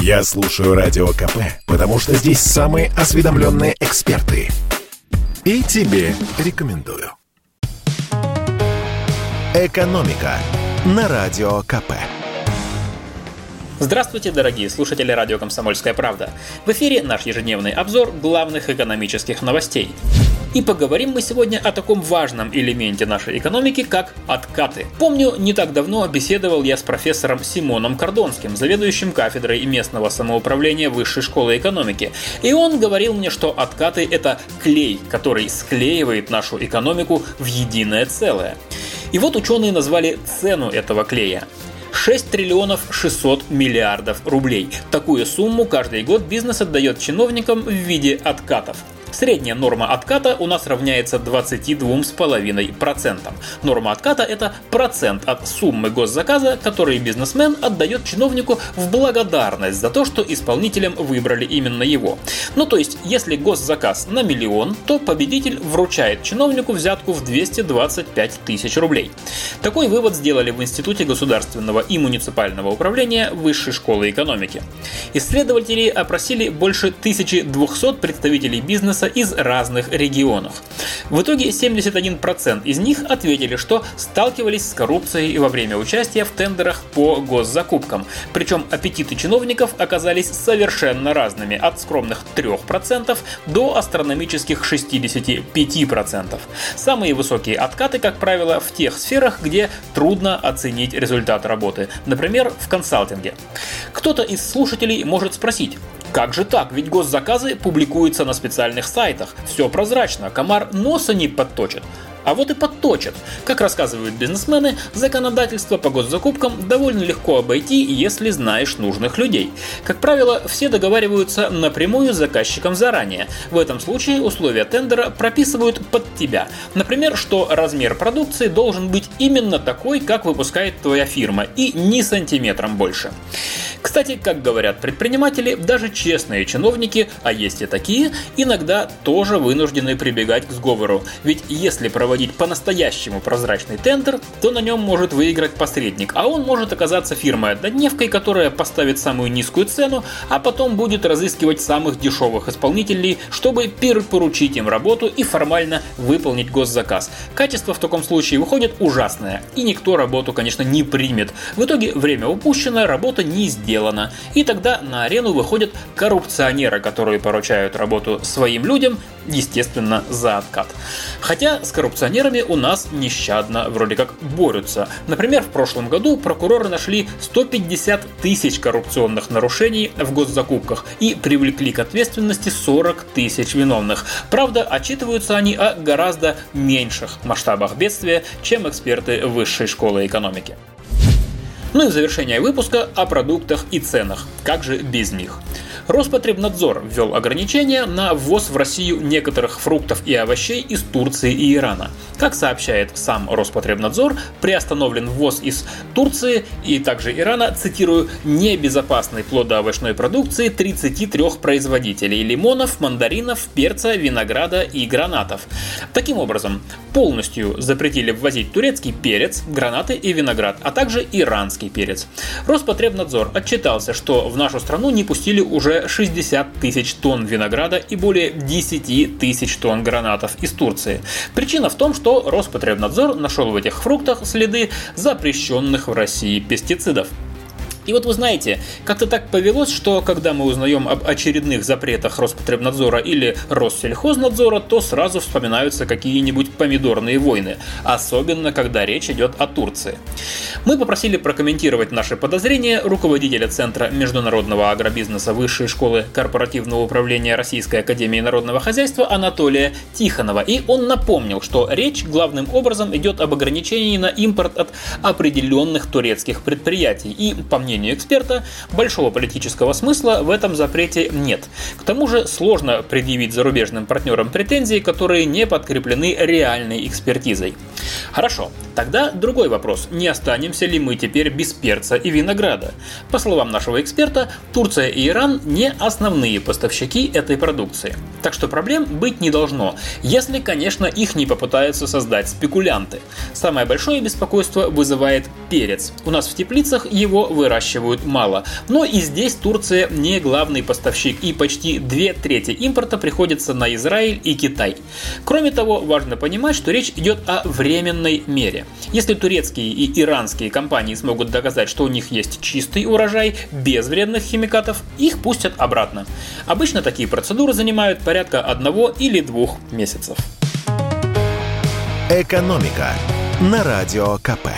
Я слушаю Радио КП, потому что здесь самые осведомленные эксперты. И тебе рекомендую. «Экономика» на Радио КП. Здравствуйте, дорогие слушатели радио «Комсомольская правда». В эфире наш ежедневный обзор главных экономических новостей. И поговорим мы сегодня о таком важном элементе нашей экономики, как откаты. Помню, не так давно беседовал я с профессором Симоном Кордонским, заведующим кафедрой местного самоуправления Высшей школы экономики. И он говорил мне, что откаты – это клей, который склеивает нашу экономику в единое целое. И вот ученые назвали цену этого клея. 6 триллионов 600 миллиардов рублей. Такую сумму каждый год бизнес отдает чиновникам в виде откатов. Средняя норма отката у нас равняется 22,5%. Норма отката – это процент от суммы госзаказа, который бизнесмен отдает чиновнику в благодарность за то, что исполнителем выбрали именно его. Ну то есть, если госзаказ на миллион, то победитель вручает чиновнику взятку в 225 тысяч рублей. Такой вывод сделали в Институте государственного и муниципального управления Высшей школы экономики. Исследователи опросили больше 1200 представителей бизнеса из разных регионов. В итоге 71% из них ответили, что сталкивались с коррупцией во время участия в тендерах по госзакупкам. Причем аппетиты чиновников оказались совершенно разными, от скромных 3% до астрономических 65%. Самые высокие откаты, как правило, в тех сферах, где трудно оценить результат работы, например, в консалтинге. Кто-то из слушателей может спросить, как же так? Ведь госзаказы публикуются на специальных сайтах. Все прозрачно, комар носа не подточит. А вот и подточат. Как рассказывают бизнесмены, законодательство по госзакупкам довольно легко обойти, если знаешь нужных людей. Как правило, все договариваются напрямую с заказчиком заранее. В этом случае условия тендера прописывают под тебя. Например, что размер продукции должен быть именно такой, как выпускает твоя фирма, и ни сантиметром больше. Кстати, как говорят предприниматели, даже честные чиновники, а есть и такие, иногда тоже вынуждены прибегать к сговору. Ведь если проводить по-настоящему прозрачный тендер, то на нем может выиграть посредник, а он может оказаться фирмой-однодневкой, которая поставит самую низкую цену, а потом будет разыскивать самых дешевых исполнителей, чтобы перепоручить им работу и формально выполнить госзаказ. Качество в таком случае выходит ужасное, и никто работу, конечно, не примет. В итоге время упущено, работа не сделана. И тогда на арену выходят коррупционеры, которые поручают работу своим людям, естественно, за откат. Хотя с коррупционерами у нас нещадно вроде как борются. Например, в прошлом году прокуроры нашли 150 тысяч коррупционных нарушений в госзакупках и привлекли к ответственности 40 тысяч виновных. Правда, отчитываются они о гораздо меньших масштабах бедствия, чем эксперты высшей школы экономики. Ну и в завершение выпуска о продуктах и ценах. Как же без них? Роспотребнадзор ввел ограничения на ввоз в Россию некоторых фруктов и овощей из Турции и Ирана. Как сообщает сам Роспотребнадзор, приостановлен ввоз из Турции и также Ирана, цитирую, небезопасной плодоовощной продукции 33 производителей лимонов, мандаринов, перца, винограда и гранатов. Таким образом, полностью запретили ввозить турецкий перец, гранаты и виноград, а также иранский перец. Роспотребнадзор отчитался, что в нашу страну не пустили уже 60 тысяч тонн винограда и более 10 тысяч тонн гранатов из Турции. Причина в том, что Роспотребнадзор нашел в этих фруктах следы запрещенных в России пестицидов. И вот вы знаете, как-то так повелось, что когда мы узнаем об очередных запретах Роспотребнадзора или Россельхознадзора, то сразу вспоминаются какие-нибудь помидорные войны, особенно когда речь идет о Турции. Мы попросили прокомментировать наши подозрения руководителя Центра международного агробизнеса Высшей школы корпоративного управления Российской Академии Народного Хозяйства Анатолия Тихонова. И он напомнил, что речь главным образом идет об ограничении на импорт от определенных турецких предприятий. И, по мнению мнению эксперта, большого политического смысла в этом запрете нет. К тому же сложно предъявить зарубежным партнерам претензии, которые не подкреплены реальной экспертизой. Хорошо, тогда другой вопрос. Не останемся ли мы теперь без перца и винограда? По словам нашего эксперта, Турция и Иран не основные поставщики этой продукции. Так что проблем быть не должно, если, конечно, их не попытаются создать спекулянты. Самое большое беспокойство вызывает перец. У нас в теплицах его выращивают мало. Но и здесь Турция не главный поставщик, и почти две трети импорта приходится на Израиль и Китай. Кроме того, важно понимать, что речь идет о временной мере. Если турецкие и иранские компании смогут доказать, что у них есть чистый урожай без вредных химикатов, их пустят обратно. Обычно такие процедуры занимают порядка одного или двух месяцев. Экономика на радио КП.